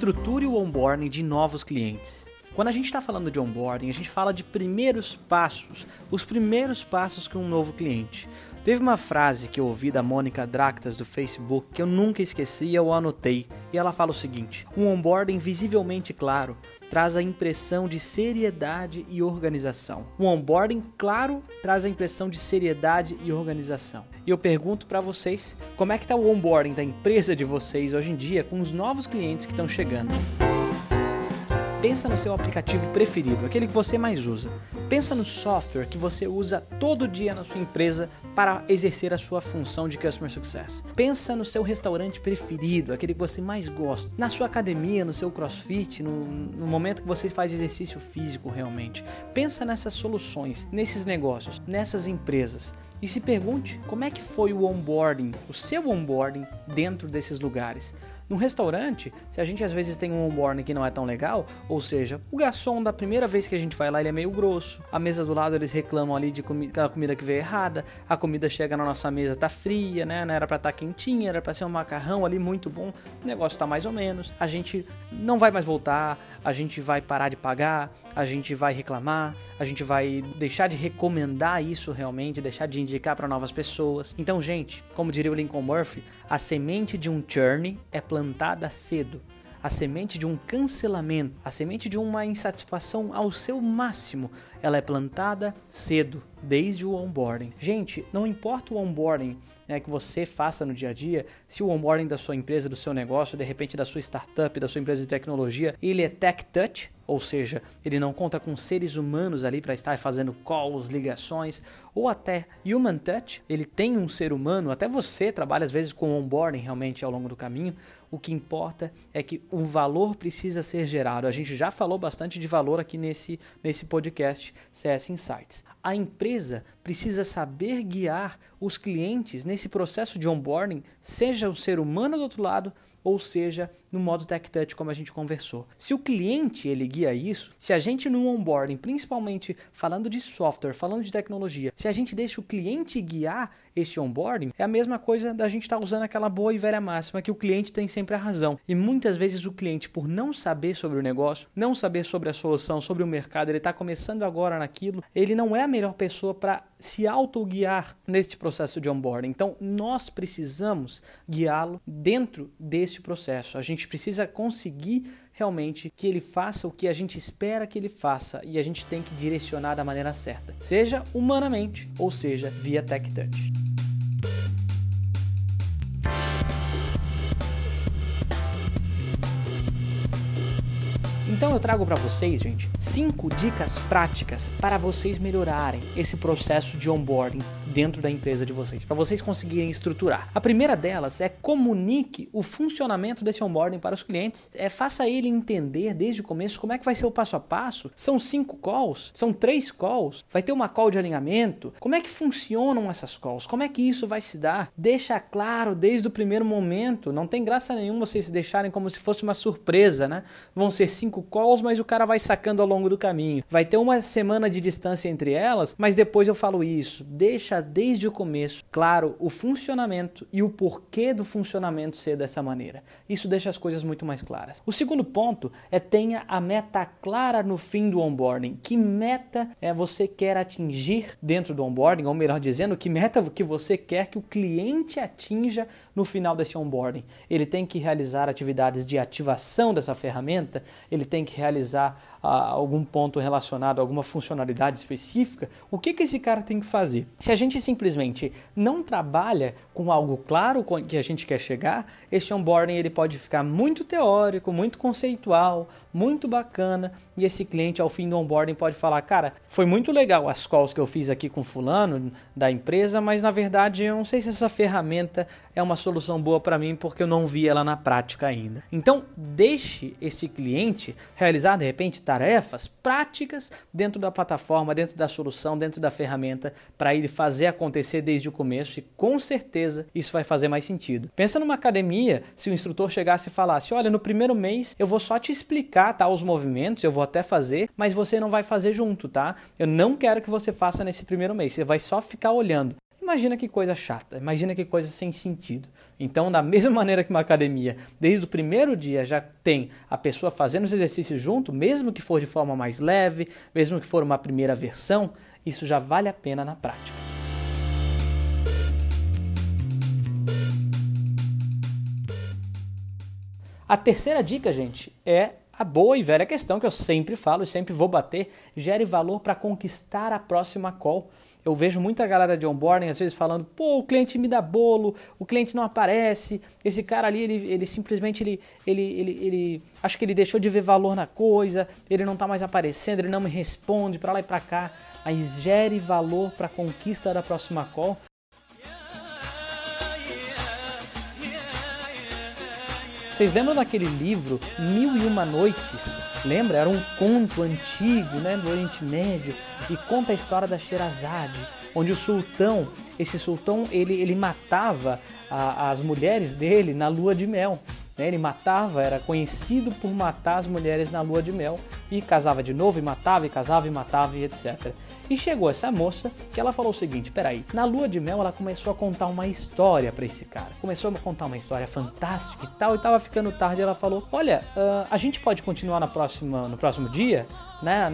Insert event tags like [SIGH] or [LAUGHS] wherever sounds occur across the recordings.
Estruture o onboarding de novos clientes. Quando a gente está falando de onboarding, a gente fala de primeiros passos, os primeiros passos com um novo cliente. Teve uma frase que eu ouvi da Mônica Dractas do Facebook que eu nunca esqueci e eu anotei. E ela fala o seguinte: um onboarding visivelmente claro traz a impressão de seriedade e organização. Um onboarding claro traz a impressão de seriedade e organização. E eu pergunto para vocês, como é que está o onboarding da empresa de vocês hoje em dia com os novos clientes que estão chegando? Pensa no seu aplicativo preferido, aquele que você mais usa. Pensa no software que você usa todo dia na sua empresa para exercer a sua função de customer success. Pensa no seu restaurante preferido, aquele que você mais gosta. Na sua academia, no seu crossfit, no, no momento que você faz exercício físico realmente. Pensa nessas soluções, nesses negócios, nessas empresas. E se pergunte como é que foi o onboarding, o seu onboarding dentro desses lugares. No restaurante, se a gente às vezes tem um onboarding que não é tão legal, ou seja, o garçom da primeira vez que a gente vai lá ele é meio grosso, a mesa do lado eles reclamam ali de comi aquela comida que veio errada, a comida chega na nossa mesa tá fria, né? Não era para estar tá quentinha, era para ser um macarrão ali muito bom, o negócio tá mais ou menos, a gente não vai mais voltar, a gente vai parar de pagar, a gente vai reclamar, a gente vai deixar de recomendar isso realmente, deixar de indicar para novas pessoas. Então, gente, como diria o Lincoln Murphy, a semente de um churn é plantada cedo. A semente de um cancelamento, a semente de uma insatisfação ao seu máximo, ela é plantada cedo, desde o onboarding. Gente, não importa o onboarding né, que você faça no dia a dia, se o onboarding da sua empresa, do seu negócio, de repente da sua startup, da sua empresa de tecnologia, ele é tech touch, ou seja, ele não conta com seres humanos ali para estar fazendo calls, ligações, ou até human touch, ele tem um ser humano, até você trabalha às vezes com onboarding realmente ao longo do caminho. O que importa é que o valor precisa ser gerado. A gente já falou bastante de valor aqui nesse, nesse podcast CS Insights. A empresa precisa saber guiar os clientes nesse processo de onboarding, seja o ser humano do outro lado, ou seja, no modo Tech Touch, como a gente conversou. Se o cliente ele guia isso, se a gente no onboarding, principalmente falando de software, falando de tecnologia, se a gente deixa o cliente guiar esse onboarding, é a mesma coisa da gente estar tá usando aquela boa e velha máxima que o cliente tem sempre a razão. E muitas vezes o cliente, por não saber sobre o negócio, não saber sobre a solução, sobre o mercado, ele está começando agora naquilo, ele não é a melhor pessoa para se auto-guiar neste processo de onboarding. Então, nós precisamos guiá-lo dentro deste processo. A gente precisa conseguir realmente que ele faça o que a gente espera que ele faça e a gente tem que direcionar da maneira certa, seja humanamente ou seja via Tech Touch. Então eu trago para vocês, gente, cinco dicas práticas para vocês melhorarem esse processo de onboarding dentro da empresa de vocês, para vocês conseguirem estruturar. A primeira delas é comunique o funcionamento desse onboarding para os clientes. É faça ele entender desde o começo como é que vai ser o passo a passo. São cinco calls, são três calls, vai ter uma call de alinhamento. Como é que funcionam essas calls? Como é que isso vai se dar? Deixa claro desde o primeiro momento. Não tem graça nenhuma vocês deixarem como se fosse uma surpresa, né? Vão ser cinco calls, mas o cara vai sacando ao longo do caminho. Vai ter uma semana de distância entre elas, mas depois eu falo isso. Deixa desde o começo claro o funcionamento e o porquê do funcionamento ser dessa maneira. Isso deixa as coisas muito mais claras. O segundo ponto é tenha a meta clara no fim do onboarding. Que meta é você quer atingir dentro do onboarding, ou melhor dizendo, que meta que você quer que o cliente atinja no final desse onboarding. Ele tem que realizar atividades de ativação dessa ferramenta, ele tem que realizar algum ponto relacionado a alguma funcionalidade específica, o que, que esse cara tem que fazer? Se a gente simplesmente não trabalha com algo claro que a gente quer chegar, esse onboarding ele pode ficar muito teórico, muito conceitual, muito bacana, e esse cliente ao fim do onboarding pode falar, cara, foi muito legal as calls que eu fiz aqui com fulano da empresa, mas na verdade eu não sei se essa ferramenta é uma solução boa para mim porque eu não vi ela na prática ainda. Então, deixe este cliente realizar de repente tarefas práticas dentro da plataforma, dentro da solução, dentro da ferramenta para ele fazer acontecer desde o começo e com certeza isso vai fazer mais sentido. Pensa numa academia, se o instrutor chegasse e falasse: "Olha, no primeiro mês eu vou só te explicar tá os movimentos, eu vou até fazer, mas você não vai fazer junto, tá? Eu não quero que você faça nesse primeiro mês, você vai só ficar olhando Imagina que coisa chata, imagina que coisa sem sentido. Então, da [LAUGHS] mesma maneira que uma academia, desde o primeiro dia já tem a pessoa fazendo os exercícios junto, mesmo que for de forma mais leve, mesmo que for uma primeira versão, isso já vale a pena na prática. A terceira dica, gente, é a boa e velha questão que eu sempre falo e sempre vou bater: gere valor para conquistar a próxima call. Eu vejo muita galera de onboarding às vezes falando, pô, o cliente me dá bolo, o cliente não aparece, esse cara ali, ele, ele simplesmente, ele, ele, ele, ele, acho que ele deixou de ver valor na coisa, ele não está mais aparecendo, ele não me responde para lá e para cá, mas gere valor para a conquista da próxima call. Vocês lembram daquele livro Mil e Uma Noites? Lembra? Era um conto antigo, né, do Oriente Médio e conta a história da Sherazade, onde o sultão, esse sultão, ele, ele matava a, as mulheres dele na lua de mel. Né? Ele matava, era conhecido por matar as mulheres na lua de mel e casava de novo e matava e casava e matava e etc. E chegou essa moça que ela falou o seguinte: peraí, na lua de mel ela começou a contar uma história para esse cara. Começou a contar uma história fantástica e tal, e tava ficando tarde. Ela falou: olha, uh, a gente pode continuar na próxima, no próximo dia? Né?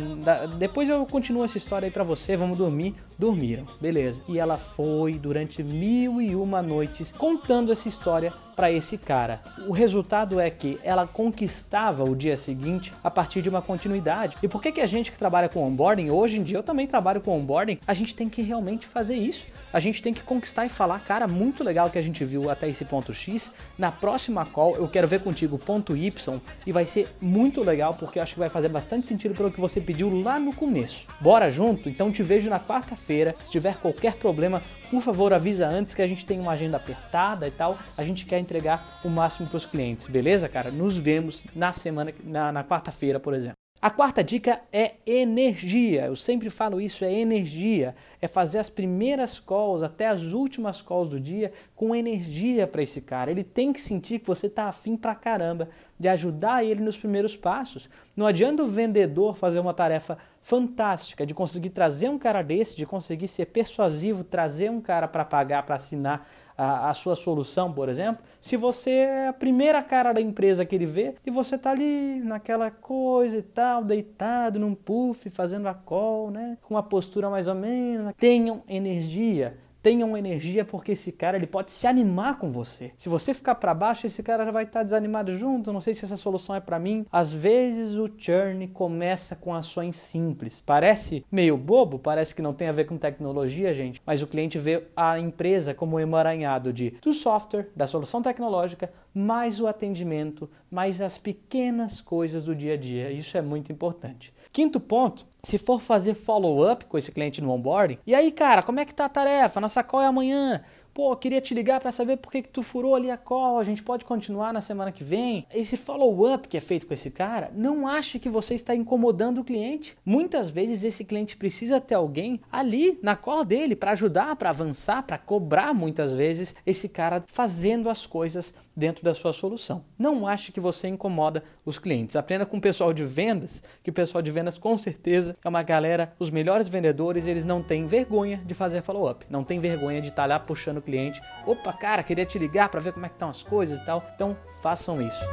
depois eu continuo essa história aí para você, vamos dormir. Dormiram, beleza. E ela foi durante mil e uma noites contando essa história para esse cara. O resultado é que ela conquistava o dia seguinte a partir de uma continuidade. E por que, que a gente que trabalha com onboarding, hoje em dia eu também trabalho com onboarding, a gente tem que realmente fazer isso. A gente tem que conquistar e falar, cara, muito legal que a gente viu até esse ponto X. Na próxima call eu quero ver contigo ponto Y e vai ser muito legal porque eu acho que vai fazer bastante sentido para o que você pediu lá no começo. Bora junto? Então te vejo na quarta-feira. Se tiver qualquer problema, por favor, avisa antes que a gente tem uma agenda apertada e tal. A gente quer entregar o máximo para os clientes, beleza, cara? Nos vemos na semana, na, na quarta-feira, por exemplo. A quarta dica é energia. Eu sempre falo isso, é energia. É fazer as primeiras calls até as últimas calls do dia com energia para esse cara. Ele tem que sentir que você tá afim pra caramba de ajudar ele nos primeiros passos. Não adianta o vendedor fazer uma tarefa fantástica de conseguir trazer um cara desse, de conseguir ser persuasivo, trazer um cara para pagar, para assinar a, a, sua solução, por exemplo, se você é a primeira cara da empresa que ele vê e você tá ali naquela coisa e tal, deitado num puff, fazendo a call, né, com uma postura mais ou menos, tenham energia tenham energia porque esse cara ele pode se animar com você. Se você ficar para baixo, esse cara já vai estar tá desanimado junto. Não sei se essa solução é para mim. Às vezes o churn começa com ações simples. Parece meio bobo, parece que não tem a ver com tecnologia, gente, mas o cliente vê a empresa como um emaranhado de do software, da solução tecnológica, mais o atendimento, mais as pequenas coisas do dia a dia. Isso é muito importante. Quinto ponto, se for fazer follow-up com esse cliente no onboarding, e aí, cara, como é que tá a tarefa? Nossa call é amanhã. Pô, queria te ligar para saber por que, que tu furou ali a call, a gente pode continuar na semana que vem. Esse follow-up que é feito com esse cara, não ache que você está incomodando o cliente. Muitas vezes esse cliente precisa ter alguém ali na cola dele para ajudar, para avançar, para cobrar muitas vezes esse cara fazendo as coisas dentro da sua solução. Não ache que você incomoda os clientes. Aprenda com o pessoal de vendas, que o pessoal de vendas com certeza é uma galera, os melhores vendedores, eles não têm vergonha de fazer follow-up, não tem vergonha de estar lá puxando o cliente. Opa, cara, queria te ligar para ver como é que estão as coisas e tal. Então, façam isso.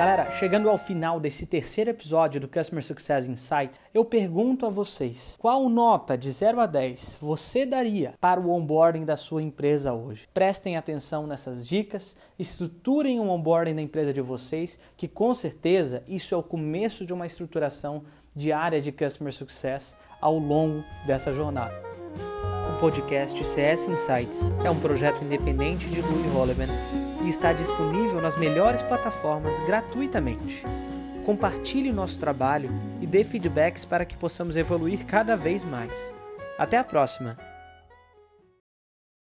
Galera, chegando ao final desse terceiro episódio do Customer Success Insights, eu pergunto a vocês: qual nota de 0 a 10 você daria para o onboarding da sua empresa hoje? Prestem atenção nessas dicas, estruturem um onboarding da empresa de vocês, que com certeza isso é o começo de uma estruturação diária de Customer Success ao longo dessa jornada. O podcast CS Insights é um projeto independente de Louis Holleman e está disponível nas melhores plataformas gratuitamente. Compartilhe o nosso trabalho e dê feedbacks para que possamos evoluir cada vez mais. Até a próxima!